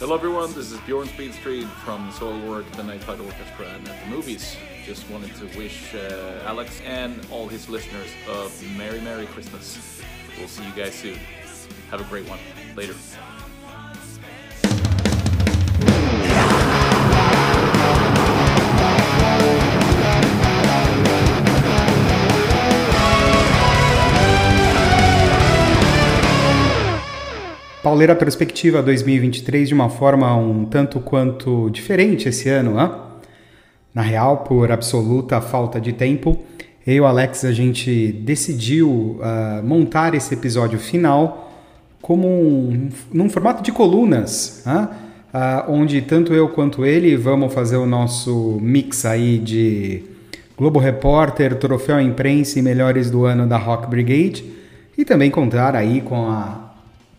Hello everyone, this is Bjorn Speedstreet from Soul Work, the Night Flight Orchestra and at the movies. Just wanted to wish uh, Alex and all his listeners a Merry Merry Christmas. We'll see you guys soon. Have a great one. Later. Pauleira Perspectiva 2023 de uma forma um tanto quanto diferente esse ano, né? Na real, por absoluta falta de tempo, eu e o Alex a gente decidiu uh, montar esse episódio final como um, num formato de colunas, né? uh, onde tanto eu quanto ele vamos fazer o nosso mix aí de Globo Repórter, Troféu Imprensa e Melhores do Ano da Rock Brigade e também contar aí com a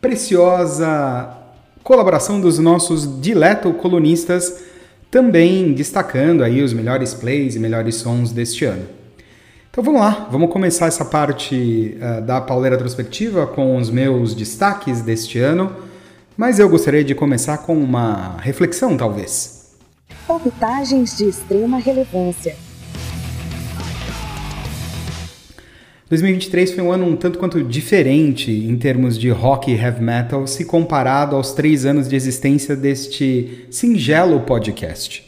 preciosa colaboração dos nossos dileto colunistas, também destacando aí os melhores plays e melhores sons deste ano. Então vamos lá, vamos começar essa parte uh, da pauleira retrospectiva com os meus destaques deste ano, mas eu gostaria de começar com uma reflexão, talvez. Palpitagens de extrema relevância. 2023 foi um ano um tanto quanto diferente em termos de rock e heavy metal se comparado aos três anos de existência deste singelo podcast.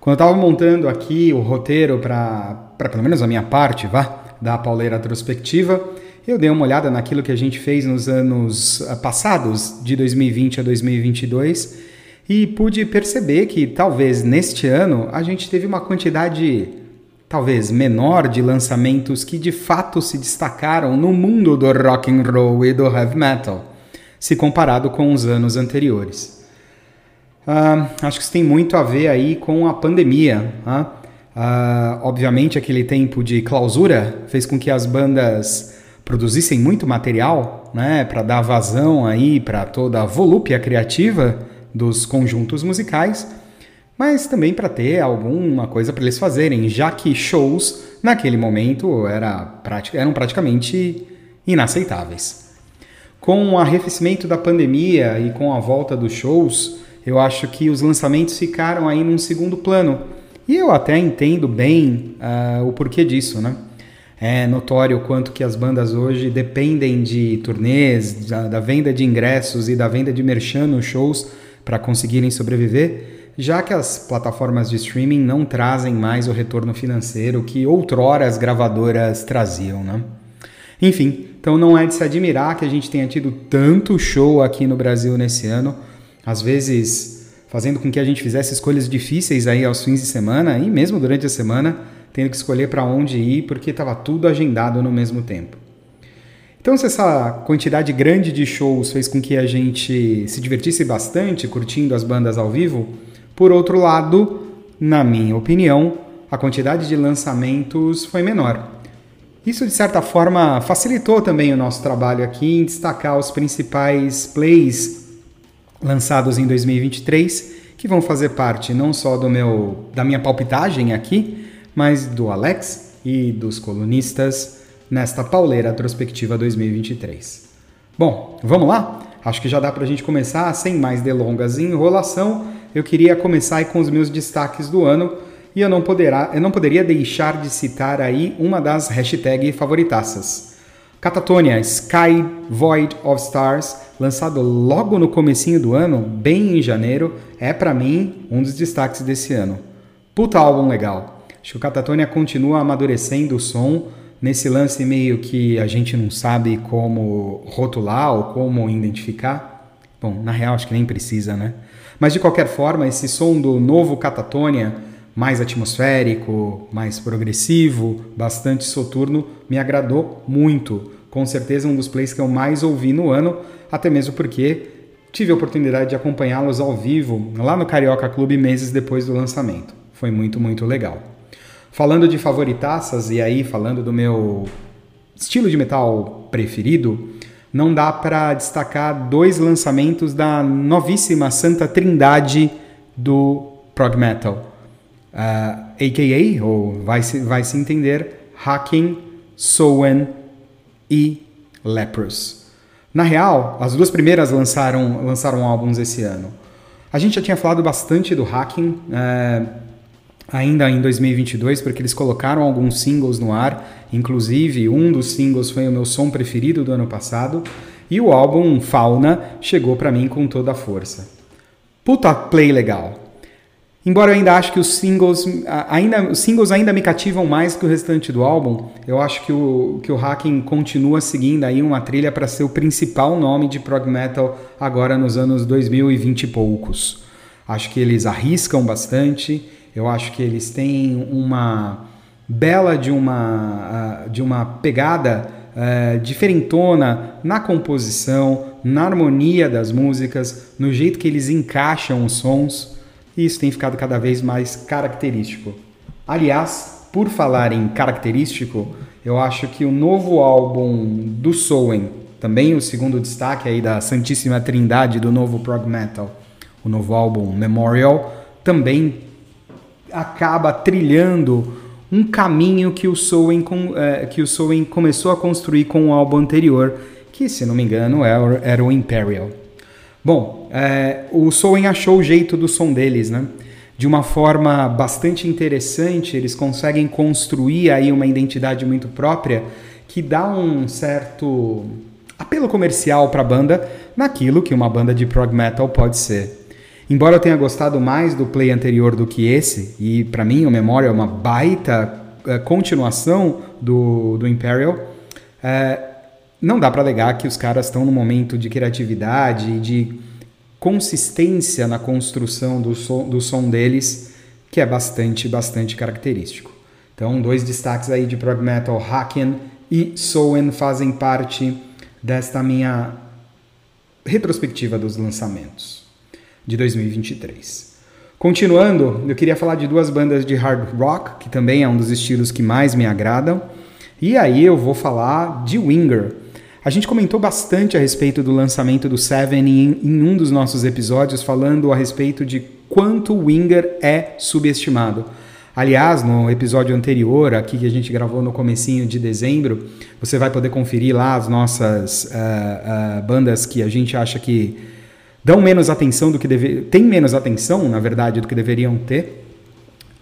Quando eu estava montando aqui o roteiro para, pelo menos a minha parte, vá, da pauleira retrospectiva, eu dei uma olhada naquilo que a gente fez nos anos ah, passados, de 2020 a 2022, e pude perceber que talvez neste ano a gente teve uma quantidade talvez menor de lançamentos que de fato se destacaram no mundo do rock and roll e do heavy metal, se comparado com os anos anteriores. Uh, acho que isso tem muito a ver aí com a pandemia. Uh, uh, obviamente, aquele tempo de clausura fez com que as bandas produzissem muito material, né, para dar vazão aí para toda a volúpia criativa dos conjuntos musicais mas também para ter alguma coisa para eles fazerem, já que shows naquele momento era, eram praticamente inaceitáveis. Com o arrefecimento da pandemia e com a volta dos shows, eu acho que os lançamentos ficaram aí num segundo plano. E eu até entendo bem uh, o porquê disso, né? É notório o quanto que as bandas hoje dependem de turnês, da, da venda de ingressos e da venda de merchan nos shows para conseguirem sobreviver já que as plataformas de streaming não trazem mais o retorno financeiro que outrora as gravadoras traziam, né? Enfim, então não é de se admirar que a gente tenha tido tanto show aqui no Brasil nesse ano, às vezes fazendo com que a gente fizesse escolhas difíceis aí aos fins de semana e mesmo durante a semana, tendo que escolher para onde ir porque estava tudo agendado no mesmo tempo. Então, se essa quantidade grande de shows fez com que a gente se divertisse bastante curtindo as bandas ao vivo, por outro lado, na minha opinião, a quantidade de lançamentos foi menor. Isso, de certa forma, facilitou também o nosso trabalho aqui em destacar os principais plays lançados em 2023, que vão fazer parte não só do meu da minha palpitagem aqui, mas do Alex e dos colunistas nesta pauleira retrospectiva 2023. Bom, vamos lá? Acho que já dá para a gente começar sem mais delongas e enrolação eu queria começar com os meus destaques do ano e eu não, poderá, eu não poderia deixar de citar aí uma das hashtags favoritaças. Catatonia Sky Void of Stars, lançado logo no comecinho do ano, bem em janeiro, é para mim um dos destaques desse ano. Puta álbum legal. Acho que o Catatonia continua amadurecendo o som nesse lance meio que a gente não sabe como rotular ou como identificar. Bom, na real acho que nem precisa, né? Mas de qualquer forma, esse som do novo Catatonia, mais atmosférico, mais progressivo, bastante soturno, me agradou muito. Com certeza um dos plays que eu mais ouvi no ano, até mesmo porque tive a oportunidade de acompanhá-los ao vivo lá no Carioca Clube meses depois do lançamento. Foi muito, muito legal. Falando de favoritaças e aí falando do meu estilo de metal preferido, não dá para destacar dois lançamentos da novíssima Santa Trindade do prog metal, uh, ah, a.k.a., ou vai se, vai se entender, Hacking, Sowen e Leprous. Na real, as duas primeiras lançaram, lançaram álbuns esse ano. A gente já tinha falado bastante do Hacking, é, ainda em 2022, porque eles colocaram alguns singles no ar, inclusive um dos singles foi o meu som preferido do ano passado, e o álbum Fauna chegou para mim com toda a força. Puta play legal. Embora eu ainda ache que os singles ainda, os singles ainda me cativam mais que o restante do álbum, eu acho que o, que o Hacking continua seguindo aí uma trilha para ser o principal nome de prog metal agora nos anos 2020 e poucos. Acho que eles arriscam bastante, eu acho que eles têm uma bela de uma, de uma pegada uh, diferentona na composição, na harmonia das músicas, no jeito que eles encaixam os sons e isso tem ficado cada vez mais característico. Aliás, por falar em característico, eu acho que o novo álbum do Soen, também o segundo destaque aí da Santíssima Trindade do novo prog metal, o novo álbum Memorial, também acaba trilhando um caminho que o Soen, é, que o Soen começou a construir com o álbum anterior, que se não me engano era, era o Imperial. Bom, é, o Soen achou o jeito do som deles, né? De uma forma bastante interessante, eles conseguem construir aí uma identidade muito própria que dá um certo apelo comercial para a banda naquilo que uma banda de prog metal pode ser. Embora eu tenha gostado mais do play anterior do que esse, e para mim o Memória é uma baita é, continuação do, do Imperial, é, não dá para alegar que os caras estão num momento de criatividade e de consistência na construção do som, do som deles, que é bastante, bastante característico. Então, dois destaques aí de prog metal, Haken e Soen fazem parte desta minha retrospectiva dos lançamentos de 2023. Continuando, eu queria falar de duas bandas de hard rock, que também é um dos estilos que mais me agradam. E aí eu vou falar de Winger, a gente comentou bastante a respeito do lançamento do Seven em, em um dos nossos episódios, falando a respeito de quanto Winger é subestimado. Aliás, no episódio anterior, aqui que a gente gravou no comecinho de dezembro, você vai poder conferir lá as nossas uh, uh, bandas que a gente acha que dão menos atenção do que deve... tem menos atenção, na verdade, do que deveriam ter.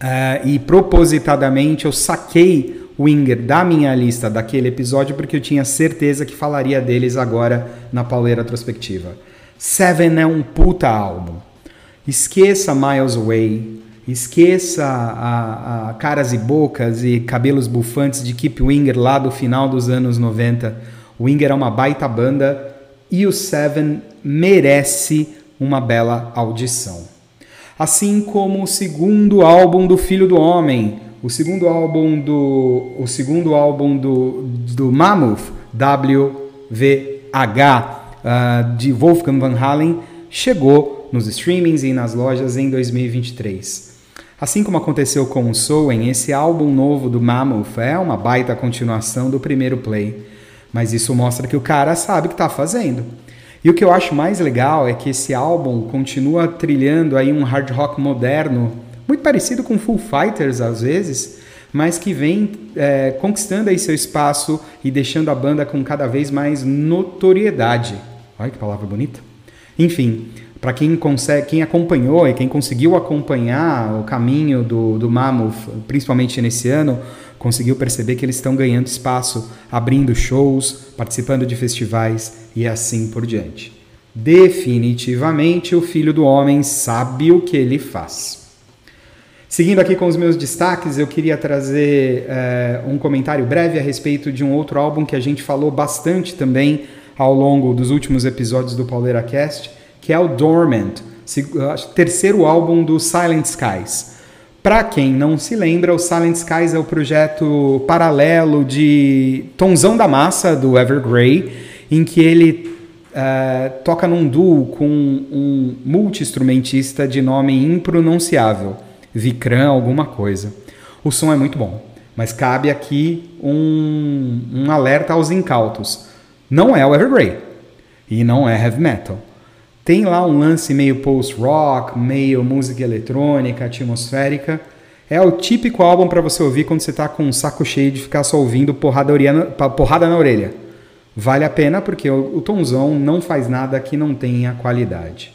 Uh, e propositadamente eu saquei Winger da minha lista daquele episódio porque eu tinha certeza que falaria deles agora na pauleira retrospectiva. Seven é um puta álbum. Esqueça Miles Away, esqueça a, a caras e bocas e cabelos bufantes de Keep Winger lá do final dos anos 90. Winger é uma baita banda e o Seven merece uma bela audição. Assim como o segundo álbum do Filho do Homem, o segundo álbum do o segundo álbum do, do Mammoth, WVH, uh, de Wolfgang Van Halen, chegou nos streamings e nas lojas em 2023. Assim como aconteceu com o Soen, esse álbum novo do Mammoth é uma baita continuação do primeiro play, mas isso mostra que o cara sabe o que está fazendo. E o que eu acho mais legal é que esse álbum continua trilhando aí um hard rock moderno muito parecido com Full Fighters às vezes, mas que vem é, conquistando aí seu espaço e deixando a banda com cada vez mais notoriedade. Olha que palavra bonita. Enfim, para quem consegue, quem acompanhou e quem conseguiu acompanhar o caminho do, do Mammoth, principalmente nesse ano, conseguiu perceber que eles estão ganhando espaço, abrindo shows, participando de festivais e assim por diante. Definitivamente o filho do homem sabe o que ele faz. Seguindo aqui com os meus destaques, eu queria trazer é, um comentário breve a respeito de um outro álbum que a gente falou bastante também ao longo dos últimos episódios do Pauleira Cast, que é o Dormant, terceiro álbum do Silent Skies. Para quem não se lembra, o Silent Skies é o projeto paralelo de Tonzão da Massa, do Evergrey, em que ele uh, toca num duo com um multi-instrumentista de nome impronunciável. Vicran alguma coisa. O som é muito bom, mas cabe aqui um, um alerta aos incautos. Não é o Evergrey e não é heavy metal. Tem lá um lance meio post-rock, meio música eletrônica, atmosférica. É o típico álbum para você ouvir quando você está com um saco cheio de ficar só ouvindo porrada, porrada na orelha. Vale a pena porque o, o Tomzão não faz nada que não tenha qualidade.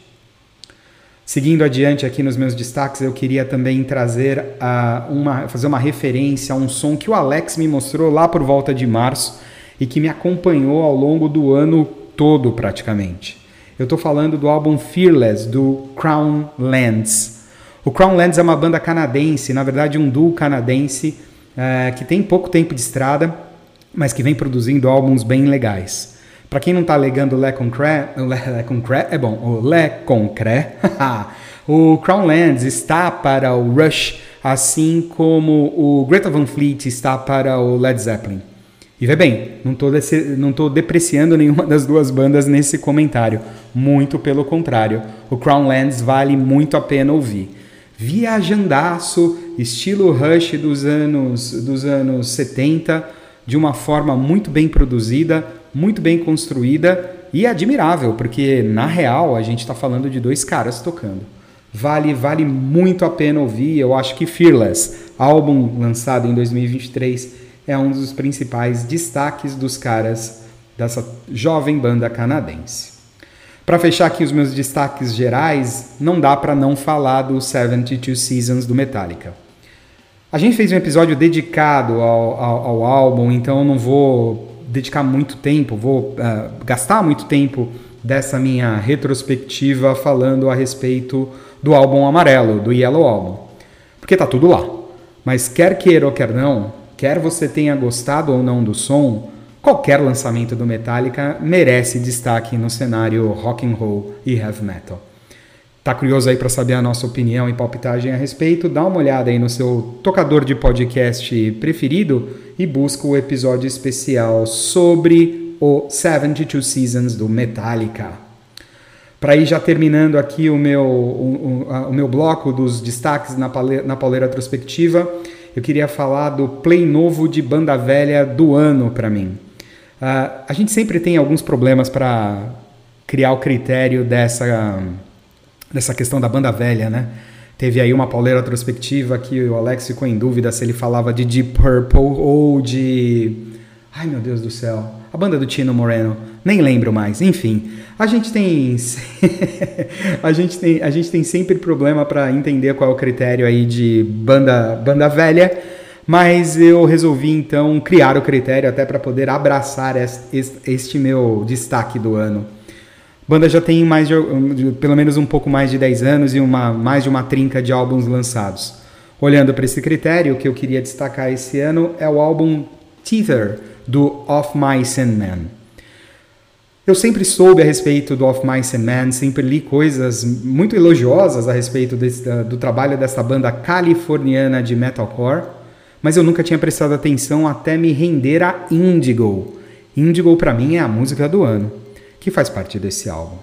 Seguindo adiante aqui nos meus destaques, eu queria também trazer uh, uma, fazer uma referência a um som que o Alex me mostrou lá por volta de março e que me acompanhou ao longo do ano todo praticamente. Eu estou falando do álbum Fearless do Crown Lands. O Crown Lands é uma banda canadense, na verdade um duo canadense uh, que tem pouco tempo de estrada, mas que vem produzindo álbuns bem legais. Para quem não está legando Le Concret, Le, Le Concret é bom, o Le Concret, o Crownlands está para o Rush, assim como o Greta Van Fleet está para o Led Zeppelin. E vê bem, não estou depreciando nenhuma das duas bandas nesse comentário. Muito pelo contrário, o Crownlands vale muito a pena ouvir. Viajandaço, estilo Rush dos anos, dos anos 70, de uma forma muito bem produzida, muito bem construída e admirável, porque na real a gente está falando de dois caras tocando. Vale, vale muito a pena ouvir. Eu acho que Fearless, álbum lançado em 2023, é um dos principais destaques dos caras dessa jovem banda canadense. Para fechar aqui os meus destaques gerais, não dá para não falar do 72 Seasons do Metallica. A gente fez um episódio dedicado ao, ao, ao álbum, então não vou dedicar muito tempo, vou uh, gastar muito tempo dessa minha retrospectiva falando a respeito do álbum amarelo, do Yellow Album. Porque tá tudo lá. Mas quer queira ou quer não, quer você tenha gostado ou não do som, qualquer lançamento do Metallica merece destaque no cenário rock and roll e heavy metal. Tá curioso aí para saber a nossa opinião e palpitagem a respeito? Dá uma olhada aí no seu tocador de podcast preferido e busca o episódio especial sobre o 72 Seasons do Metallica. Para ir já terminando aqui o meu, o, o, o meu bloco dos destaques na, pale, na pauleira retrospectiva, eu queria falar do play novo de banda velha do ano para mim. Uh, a gente sempre tem alguns problemas para criar o critério dessa dessa questão da banda velha, né? Teve aí uma pauleira retrospectiva que o Alex ficou em dúvida se ele falava de Deep Purple ou de. Ai meu Deus do céu. A banda do Tino Moreno. Nem lembro mais. Enfim, a gente tem. a, gente tem a gente tem sempre problema para entender qual é o critério aí de banda, banda velha. Mas eu resolvi então criar o critério até para poder abraçar este, meu destaque do ano. Banda já tem mais de, pelo menos um pouco mais de 10 anos e uma, mais de uma trinca de álbuns lançados. Olhando para esse critério, o que eu queria destacar esse ano é o álbum Tether, do Of Mice and Men. Eu sempre soube a respeito do Of Mice and Men, sempre li coisas muito elogiosas a respeito desse, do trabalho dessa banda californiana de metalcore, mas eu nunca tinha prestado atenção até me render a Indigo. Indigo para mim é a música do ano que faz parte desse álbum.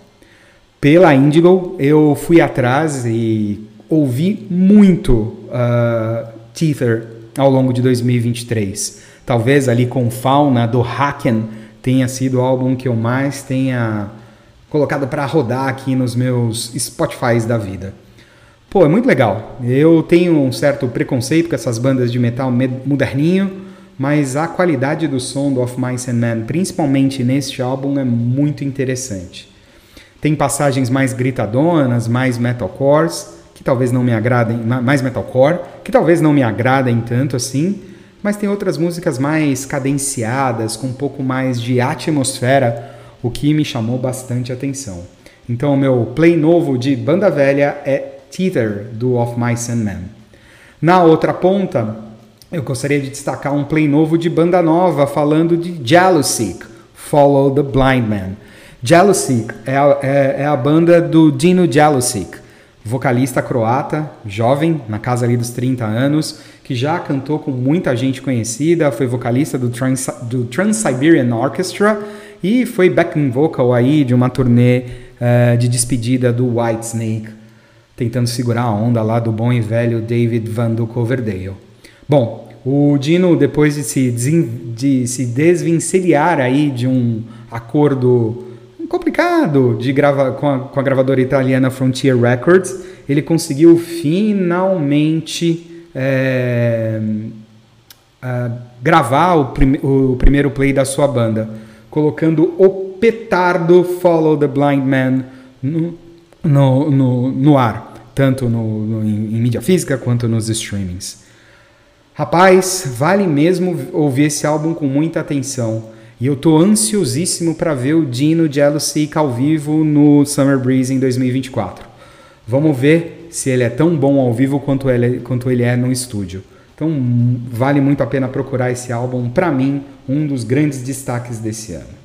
Pela Indigo, eu fui atrás e ouvi muito uh, Tether ao longo de 2023. Talvez ali com Fauna do Haken tenha sido o álbum que eu mais tenha colocado para rodar aqui nos meus Spotifys da vida. Pô, é muito legal. Eu tenho um certo preconceito com essas bandas de metal moderninho, mas a qualidade do som do Of Mice and Men, principalmente neste álbum, é muito interessante. Tem passagens mais gritadonas, mais metalcores, que talvez não me agradem, mais metalcore, que talvez não me agradem tanto assim, mas tem outras músicas mais cadenciadas, com um pouco mais de atmosfera, o que me chamou bastante atenção. Então, o meu play novo de banda velha é Tether, do Of Mice and Men. Na outra ponta, eu gostaria de destacar um play novo de banda nova falando de Jealousy, Follow the Blind Man. Jealousy é a, é, é a banda do Dino Jealousy, vocalista croata, jovem, na casa ali dos 30 anos, que já cantou com muita gente conhecida, foi vocalista do, Trans, do Trans-Siberian Orchestra e foi backing vocal aí de uma turnê uh, de despedida do Whitesnake, tentando segurar a onda lá do bom e velho David Van do Coverdale. Bom, o Dino, depois de se, de se desvencilhar aí de um acordo complicado de grava, com, a, com a gravadora italiana Frontier Records, ele conseguiu finalmente é, gravar o, prim, o primeiro play da sua banda, colocando o petardo Follow the Blind Man no, no, no, no ar, tanto no, no em, em mídia física quanto nos streamings. Rapaz, vale mesmo ouvir esse álbum com muita atenção. E eu tô ansiosíssimo para ver o Dino Jealousy ao vivo no Summer Breeze em 2024. Vamos ver se ele é tão bom ao vivo quanto ele, quanto ele é no estúdio. Então vale muito a pena procurar esse álbum, para mim, um dos grandes destaques desse ano.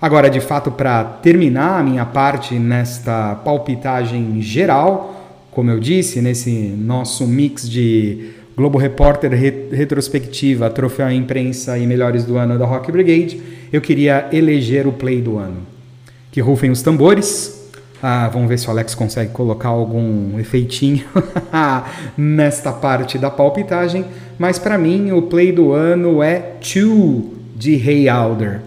Agora, de fato, para terminar a minha parte nesta palpitagem geral, como eu disse, nesse nosso mix de Globo Repórter retrospectiva, troféu imprensa e melhores do ano da Rock Brigade, eu queria eleger o play do ano. Que rufem os tambores, ah, vamos ver se o Alex consegue colocar algum efeitinho nesta parte da palpitagem. Mas para mim, o play do ano é Two de Hey Alder.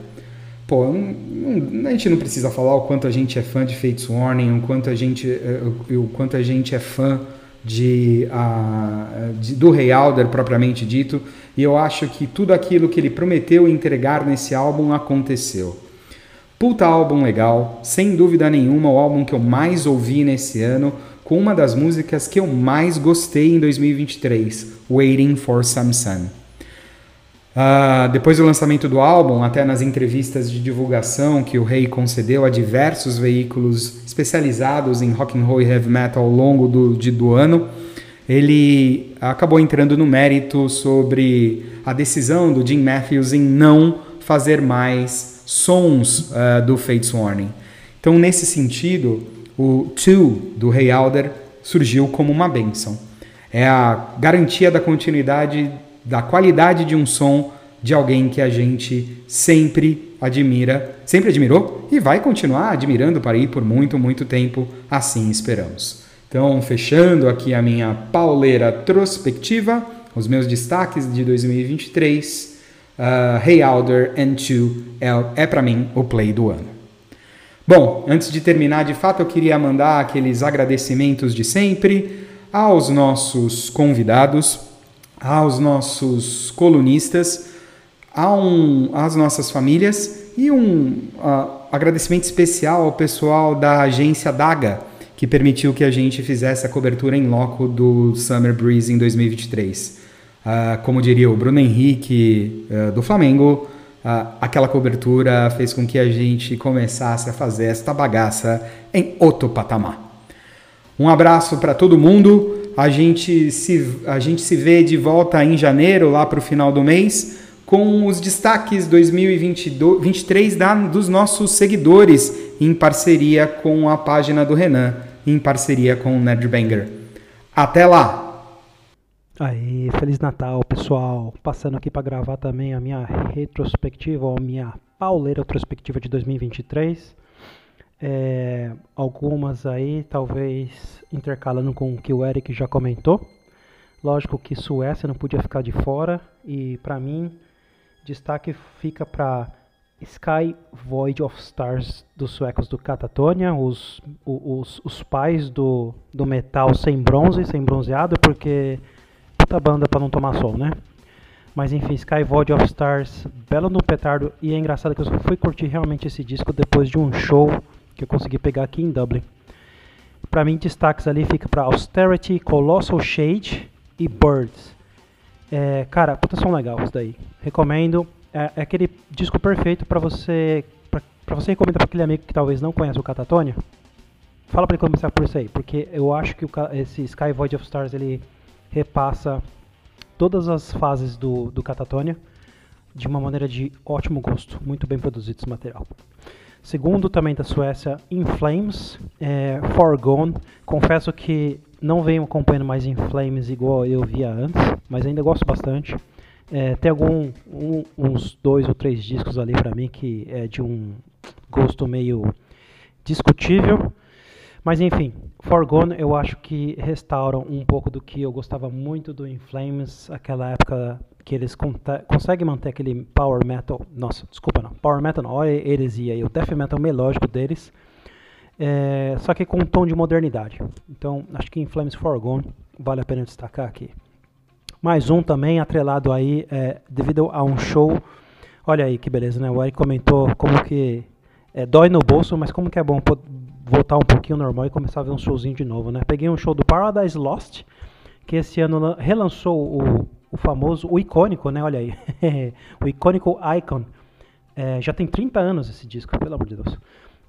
Pô, a gente não precisa falar o quanto a gente é fã de Fates Warning, o quanto a gente, eh, o quanto a gente é fã de, uh, de, do Rei Alder propriamente dito. E eu acho que tudo aquilo que ele prometeu entregar nesse álbum aconteceu. Puta álbum legal, sem dúvida nenhuma, o álbum que eu mais ouvi nesse ano, com uma das músicas que eu mais gostei em 2023, Waiting for Some Sun. Uh, depois do lançamento do álbum, até nas entrevistas de divulgação que o Rei concedeu a diversos veículos especializados em rock and roll e heavy metal ao longo do, de, do ano, ele acabou entrando no mérito sobre a decisão do Jim Matthews em não fazer mais sons uh, do Fates Warning. Então, nesse sentido, o To do Rei Alder surgiu como uma benção. É a garantia da continuidade, da qualidade de um som de alguém que a gente sempre admira, sempre admirou e vai continuar admirando para ir por muito, muito tempo, assim esperamos. Então, fechando aqui a minha pauleira trospectiva, os meus destaques de 2023 uh, Hey Alder and Two é, é para mim o play do ano. Bom, antes de terminar, de fato, eu queria mandar aqueles agradecimentos de sempre aos nossos convidados, aos nossos colunistas, um, às nossas famílias e um uh, agradecimento especial ao pessoal da agência Daga, que permitiu que a gente fizesse a cobertura em loco do Summer Breeze em 2023. Uh, como diria o Bruno Henrique uh, do Flamengo, uh, aquela cobertura fez com que a gente começasse a fazer esta bagaça em outro patamar. Um abraço para todo mundo. A gente, se, a gente se vê de volta em janeiro, lá para o final do mês, com os destaques 2023 da, dos nossos seguidores, em parceria com a página do Renan, em parceria com o Nerdbanger. Até lá! Aí, Feliz Natal, pessoal. Passando aqui para gravar também a minha retrospectiva, ou a minha pauleira retrospectiva de 2023. É, algumas aí, talvez intercalando com o que o Eric já comentou. Lógico que Suécia não podia ficar de fora. E para mim, destaque fica para Sky Void of Stars dos suecos do Catatonia, os, os, os pais do, do metal sem bronze, sem bronzeado, porque banda para não tomar sol, né? Mas enfim, Sky Void of Stars, belo no petardo. E é engraçado que eu fui curtir realmente esse disco depois de um show que eu consegui pegar aqui em Dublin. Para mim, destaques ali fica para Austerity, Colossal Shade e Birds. É, cara, puta som legal isso daí. Recomendo. É, é aquele disco perfeito para você para você recomendar para aquele amigo que talvez não conheça o Catatonia. Fala para ele começar por isso aí, porque eu acho que o, esse Sky Void of Stars ele repassa todas as fases do, do Catatonia de uma maneira de ótimo gosto, muito bem produzido esse material. Segundo, também da Suécia, In Flames, é, Forgone. Confesso que não venho acompanhando mais In Flames igual eu via antes, mas ainda gosto bastante. É, tem algum, um, uns dois ou três discos ali para mim que é de um gosto meio discutível, mas enfim, Forgone eu acho que restauram um pouco do que eu gostava muito do In Flames, aquela época que eles conseguem manter aquele power metal, nossa, desculpa não, power metal não, olha heresia aí, o death metal melódico deles, é, só que com um tom de modernidade. Então, acho que In Flames Forgone vale a pena destacar aqui. Mais um também atrelado aí, é, devido a um show, olha aí que beleza, né? O Eric comentou como que é, dói no bolso, mas como que é bom voltar um pouquinho normal e começar a ver um showzinho de novo, né? Peguei um show do Paradise Lost, que esse ano relançou o, o famoso, o icônico, né? Olha aí, o icônico Icon. É, já tem 30 anos esse disco, pelo amor de Deus.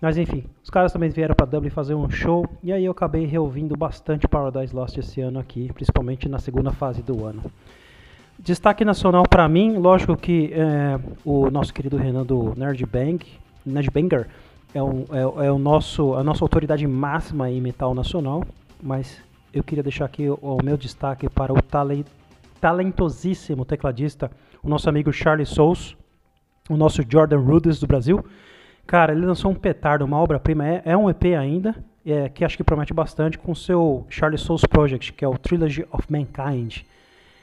Mas enfim, os caras também vieram para Dublin fazer um show e aí eu acabei reouvindo bastante Paradise Lost esse ano aqui, principalmente na segunda fase do ano. Destaque nacional para mim, lógico que é, o nosso querido Renan do Nerd Bang, Nerd Banger, é, um, é, é, o nosso, a nossa autoridade máxima em metal nacional, mas eu queria deixar aqui o, o meu destaque para o talent, talentosíssimo tecladista, o nosso amigo Charlie Souls, o nosso Jordan Rudess do Brasil. Cara, ele lançou um petardo, uma obra-prima, é, é, um EP ainda, é, que acho que promete bastante com seu Charlie Souls Project, que é o Trilogy of Mankind.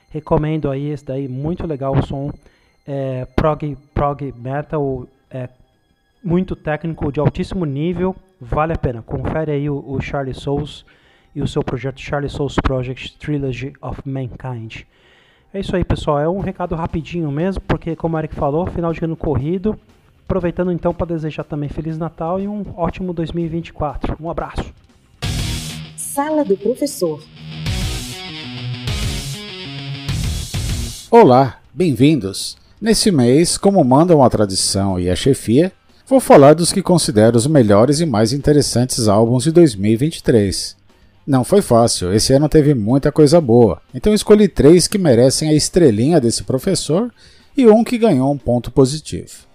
Recomendo aí esse daí, muito legal o som. É, prog, prog metal, é, muito técnico, de altíssimo nível, vale a pena. Confere aí o, o Charlie Souls e o seu projeto Charlie Souls Project Trilogy of Mankind. É isso aí, pessoal. É um recado rapidinho mesmo, porque como o Eric falou, final de ano corrido. Aproveitando então para desejar também Feliz Natal e um ótimo 2024. Um abraço. Sala do Professor. Olá, bem-vindos. Nesse mês, como mandam a tradição e a chefia, Vou falar dos que considero os melhores e mais interessantes álbuns de 2023. Não foi fácil, esse ano teve muita coisa boa, então escolhi três que merecem a estrelinha desse professor e um que ganhou um ponto positivo.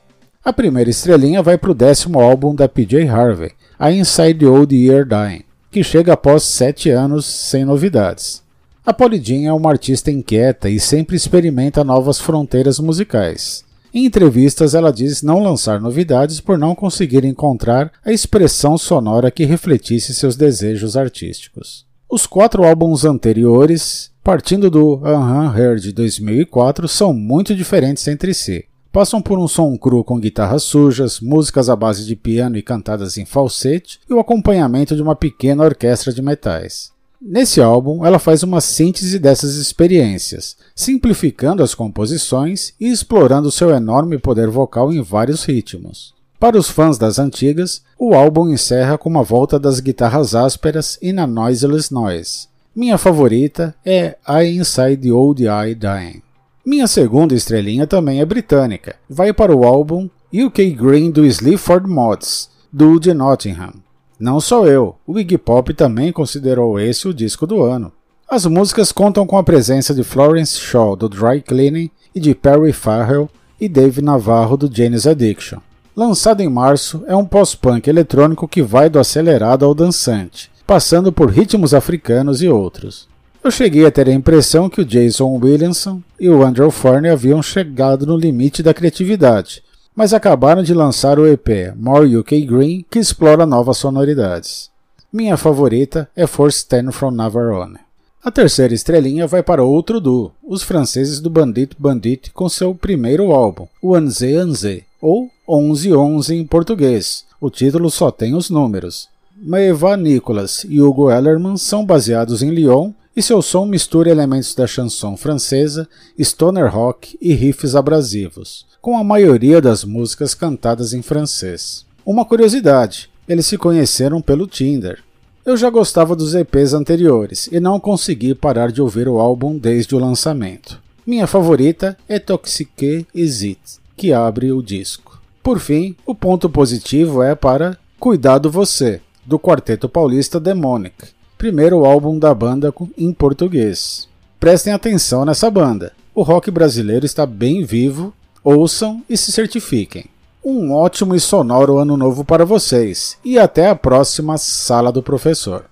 A primeira estrelinha vai para o décimo álbum da PJ Harvey, A Inside the Old Year Dying, que chega após sete anos sem novidades. A Polly Jean é uma artista inquieta e sempre experimenta novas fronteiras musicais. Em entrevistas, ela diz não lançar novidades por não conseguir encontrar a expressão sonora que refletisse seus desejos artísticos. Os quatro álbuns anteriores, partindo do Uh-huh Her de 2004, são muito diferentes entre si. Passam por um som cru com guitarras sujas, músicas à base de piano e cantadas em falsete e o acompanhamento de uma pequena orquestra de metais. Nesse álbum, ela faz uma síntese dessas experiências, simplificando as composições e explorando seu enorme poder vocal em vários ritmos. Para os fãs das antigas, o álbum encerra com uma volta das guitarras ásperas e na Noiseless Noise. Minha favorita é I Inside the Old Eye Dying. Minha segunda estrelinha também é britânica, vai para o álbum UK Green do Sleaford Mods, do de Nottingham. Não sou eu, o Iggy Pop também considerou esse o disco do ano. As músicas contam com a presença de Florence Shaw do Dry Cleaning e de Perry Farrell e Dave Navarro do Janis Addiction. Lançado em março, é um pós-punk eletrônico que vai do acelerado ao dançante, passando por ritmos africanos e outros. Eu cheguei a ter a impressão que o Jason Williamson e o Andrew Forney haviam chegado no limite da criatividade, mas acabaram de lançar o EP More UK Green, que explora novas sonoridades. Minha favorita é For Stand From Navarone. A terceira estrelinha vai para outro duo, os franceses do Bandit Bandit com seu primeiro álbum, o Anze Anze, ou 1111 em português. O título só tem os números. Maeva Nicolas e Hugo Ellerman são baseados em Lyon e seu som mistura elementos da chanson francesa, stoner rock e riffs abrasivos com a maioria das músicas cantadas em francês. Uma curiosidade: eles se conheceram pelo Tinder. Eu já gostava dos EPs anteriores e não consegui parar de ouvir o álbum desde o lançamento. Minha favorita é Toxique Is que abre o disco. Por fim, o ponto positivo é para Cuidado Você, do quarteto paulista Demonic, primeiro álbum da banda em português. Prestem atenção nessa banda. O rock brasileiro está bem vivo ouçam e se certifiquem. Um ótimo e sonoro ano novo para vocês e até a próxima Sala do Professor.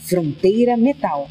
Fronteira Metal.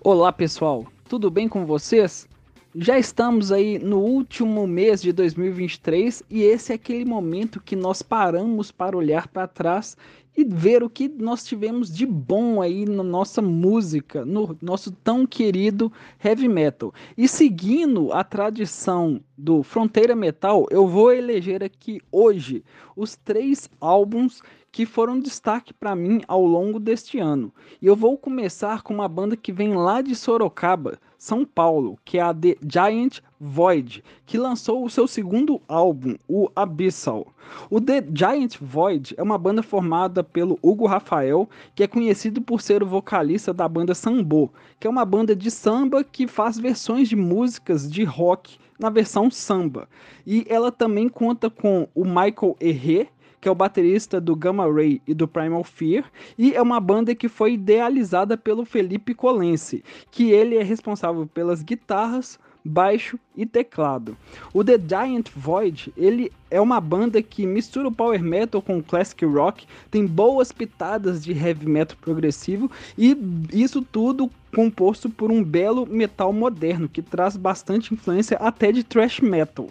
Olá pessoal, tudo bem com vocês? Já estamos aí no último mês de 2023 e esse é aquele momento que nós paramos para olhar para trás e ver o que nós tivemos de bom aí na nossa música, no nosso tão querido heavy metal. E seguindo a tradição do Fronteira Metal, eu vou eleger aqui hoje os três álbuns que foram destaque para mim ao longo deste ano. E eu vou começar com uma banda que vem lá de Sorocaba, São Paulo, que é a The Giant Void, que lançou o seu segundo álbum, o Abyssal. O The Giant Void é uma banda formada pelo Hugo Rafael, que é conhecido por ser o vocalista da banda Sambo, que é uma banda de samba que faz versões de músicas de rock na versão samba. E ela também conta com o Michael Herré, que é o baterista do Gamma Ray e do Primal Fear, e é uma banda que foi idealizada pelo Felipe Colense, que ele é responsável pelas guitarras, baixo e teclado. O The Giant Void, ele é uma banda que mistura o power metal com classic rock, tem boas pitadas de heavy metal progressivo e isso tudo composto por um belo metal moderno que traz bastante influência até de thrash metal.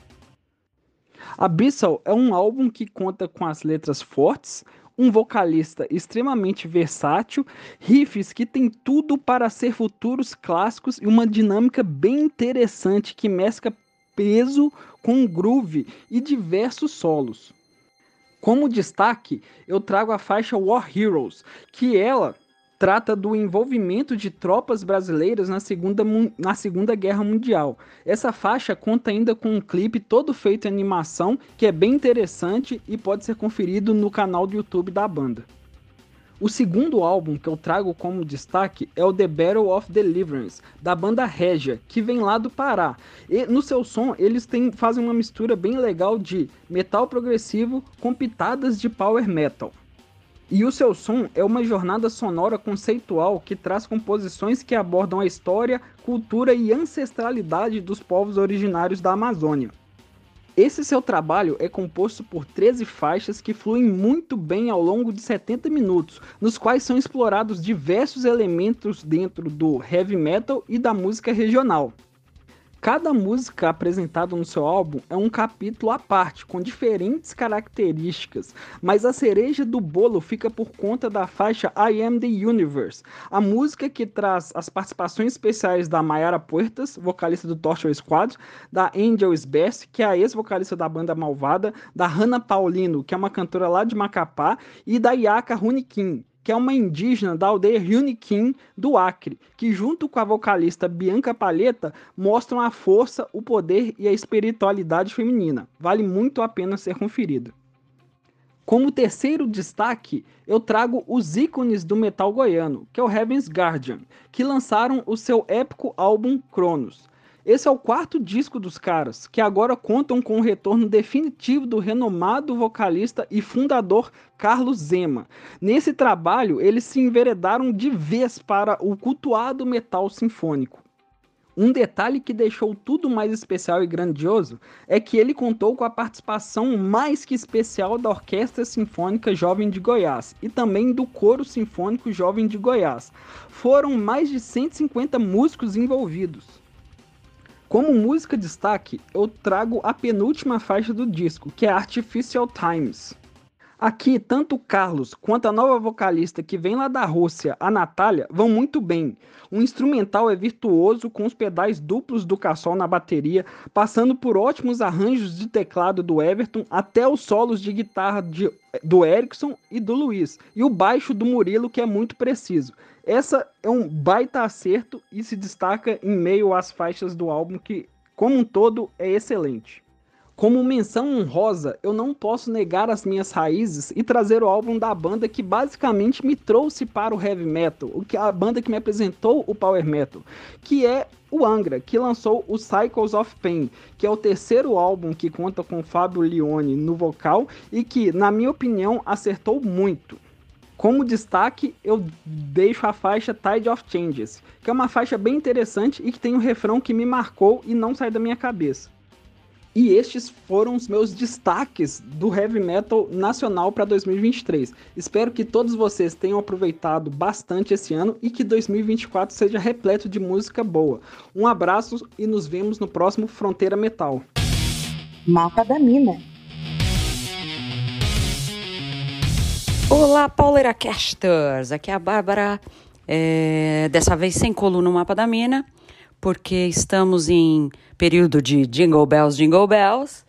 Abyssal é um álbum que conta com as letras fortes, um vocalista extremamente versátil, riffs que tem tudo para ser futuros clássicos e uma dinâmica bem interessante que mescla peso com groove e diversos solos. Como destaque, eu trago a faixa War Heroes, que ela trata do envolvimento de tropas brasileiras na segunda, na segunda Guerra Mundial. Essa faixa conta ainda com um clipe todo feito em animação que é bem interessante e pode ser conferido no canal do YouTube da banda. O segundo álbum que eu trago como destaque é o The Battle of Deliverance, da banda Regia, que vem lá do Pará. E no seu som, eles têm, fazem uma mistura bem legal de metal progressivo com pitadas de power metal. E o seu som é uma jornada sonora conceitual que traz composições que abordam a história, cultura e ancestralidade dos povos originários da Amazônia. Esse seu trabalho é composto por 13 faixas que fluem muito bem ao longo de 70 minutos, nos quais são explorados diversos elementos dentro do heavy metal e da música regional. Cada música apresentada no seu álbum é um capítulo à parte, com diferentes características, mas a cereja do bolo fica por conta da faixa I Am the Universe, a música que traz as participações especiais da Mayara Puertas, vocalista do Torture Squad, da Angel Best, que é a ex-vocalista da banda Malvada, da Hannah Paulino, que é uma cantora lá de Macapá, e da Yaka Runikin, que é uma indígena da aldeia Ryunikin do Acre, que junto com a vocalista Bianca Palheta mostram a força, o poder e a espiritualidade feminina. Vale muito a pena ser conferido. Como terceiro destaque, eu trago os ícones do metal goiano, que é o Heaven's Guardian, que lançaram o seu épico álbum Cronos. Esse é o quarto disco dos caras, que agora contam com o retorno definitivo do renomado vocalista e fundador Carlos Zema. Nesse trabalho, eles se enveredaram de vez para o cultuado metal sinfônico. Um detalhe que deixou tudo mais especial e grandioso é que ele contou com a participação mais que especial da Orquestra Sinfônica Jovem de Goiás e também do Coro Sinfônico Jovem de Goiás. Foram mais de 150 músicos envolvidos. Como música destaque, eu trago a penúltima faixa do disco, que é Artificial Times. Aqui, tanto o Carlos quanto a nova vocalista que vem lá da Rússia, a Natália, vão muito bem. O instrumental é virtuoso, com os pedais duplos do Cassol na bateria, passando por ótimos arranjos de teclado do Everton, até os solos de guitarra de, do Erickson e do Luiz, e o baixo do Murilo, que é muito preciso. Essa é um baita acerto e se destaca em meio às faixas do álbum que, como um todo, é excelente. Como menção honrosa, eu não posso negar as minhas raízes e trazer o álbum da banda que basicamente me trouxe para o heavy metal, o que a banda que me apresentou o power metal, que é o Angra, que lançou o Cycles of Pain, que é o terceiro álbum que conta com Fábio Leone no vocal e que, na minha opinião, acertou muito. Como destaque, eu deixo a faixa Tide of Changes, que é uma faixa bem interessante e que tem um refrão que me marcou e não sai da minha cabeça. E estes foram os meus destaques do heavy metal nacional para 2023. Espero que todos vocês tenham aproveitado bastante esse ano e que 2024 seja repleto de música boa. Um abraço e nos vemos no próximo Fronteira Metal. Mapa da Mina. Olá, Pauleiracasters! Aqui é a Bárbara, é, dessa vez sem coluna no Mapa da Mina, porque estamos em período de Jingle Bells, Jingle Bells,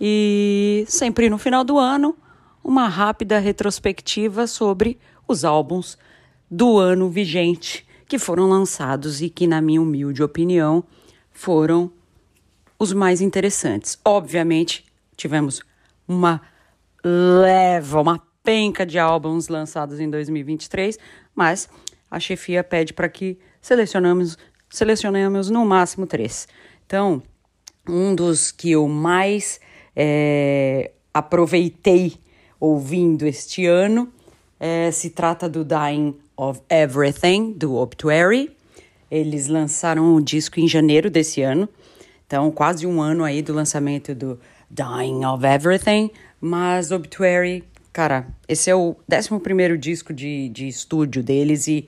e sempre no final do ano, uma rápida retrospectiva sobre os álbuns do ano vigente que foram lançados e que, na minha humilde opinião, foram os mais interessantes. Obviamente, tivemos uma leva, uma penca de álbuns lançados em 2023, mas a chefia pede para que selecionamos, selecionemos no máximo três. Então, um dos que eu mais é, aproveitei ouvindo este ano é, se trata do Dying of Everything, do Obituary. Eles lançaram o disco em janeiro desse ano, então quase um ano aí do lançamento do Dying of Everything, mas Obituary, cara, esse é o 11 disco de, de estúdio deles e,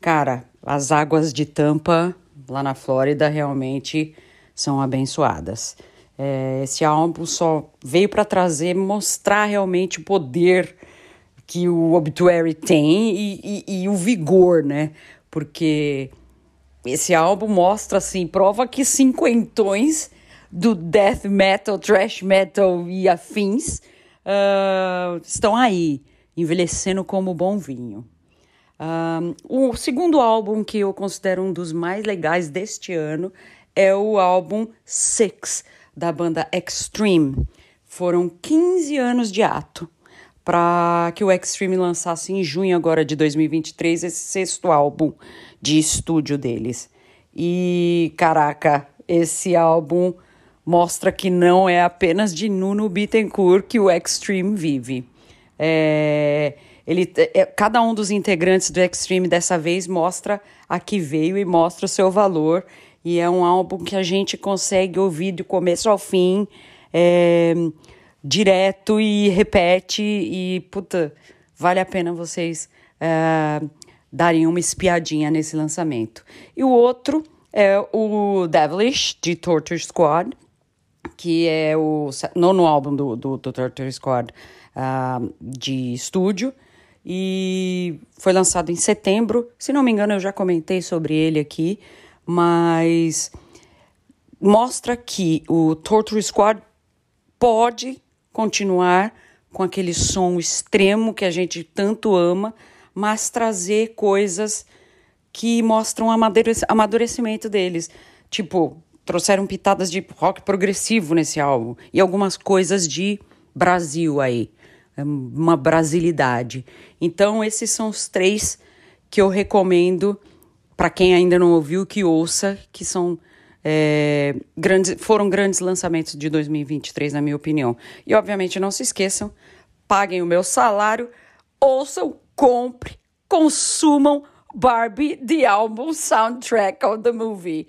cara, as águas de Tampa, lá na Flórida, realmente são abençoadas. É, esse álbum só veio para trazer, mostrar realmente o poder que o Obituary tem e, e, e, o vigor, né? Porque esse álbum mostra, assim, prova que cinquentões do death metal, thrash metal e afins uh, estão aí, envelhecendo como bom vinho. Um, o segundo álbum que eu considero um dos mais legais deste ano é o álbum Six, da banda Extreme. Foram 15 anos de ato para que o Extreme lançasse em junho agora de 2023 esse sexto álbum de estúdio deles. E caraca, esse álbum mostra que não é apenas de Nuno Bittencourt que o Extreme vive. É, ele, é, cada um dos integrantes do Extreme dessa vez mostra a que veio e mostra o seu valor. E é um álbum que a gente consegue ouvir do começo ao fim, é, direto e repete. E, puta, vale a pena vocês é, darem uma espiadinha nesse lançamento. E o outro é o Devilish, de Torture Squad, que é o nono álbum do, do, do Torture Squad uh, de estúdio. E foi lançado em setembro. Se não me engano, eu já comentei sobre ele aqui, mas mostra que o Torture Squad pode continuar com aquele som extremo que a gente tanto ama, mas trazer coisas que mostram amadurecimento deles. Tipo, trouxeram pitadas de rock progressivo nesse álbum e algumas coisas de Brasil aí, uma brasilidade. Então, esses são os três que eu recomendo para quem ainda não ouviu que ouça, que são é, grandes, foram grandes lançamentos de 2023, na minha opinião. E obviamente não se esqueçam, paguem o meu salário, ouçam, compre, consumam Barbie, the album soundtrack of the movie.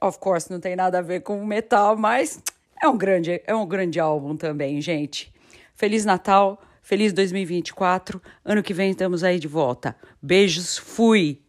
Of course, não tem nada a ver com metal, mas é um grande, é um grande álbum também, gente. Feliz Natal, feliz 2024. Ano que vem estamos aí de volta. Beijos, fui!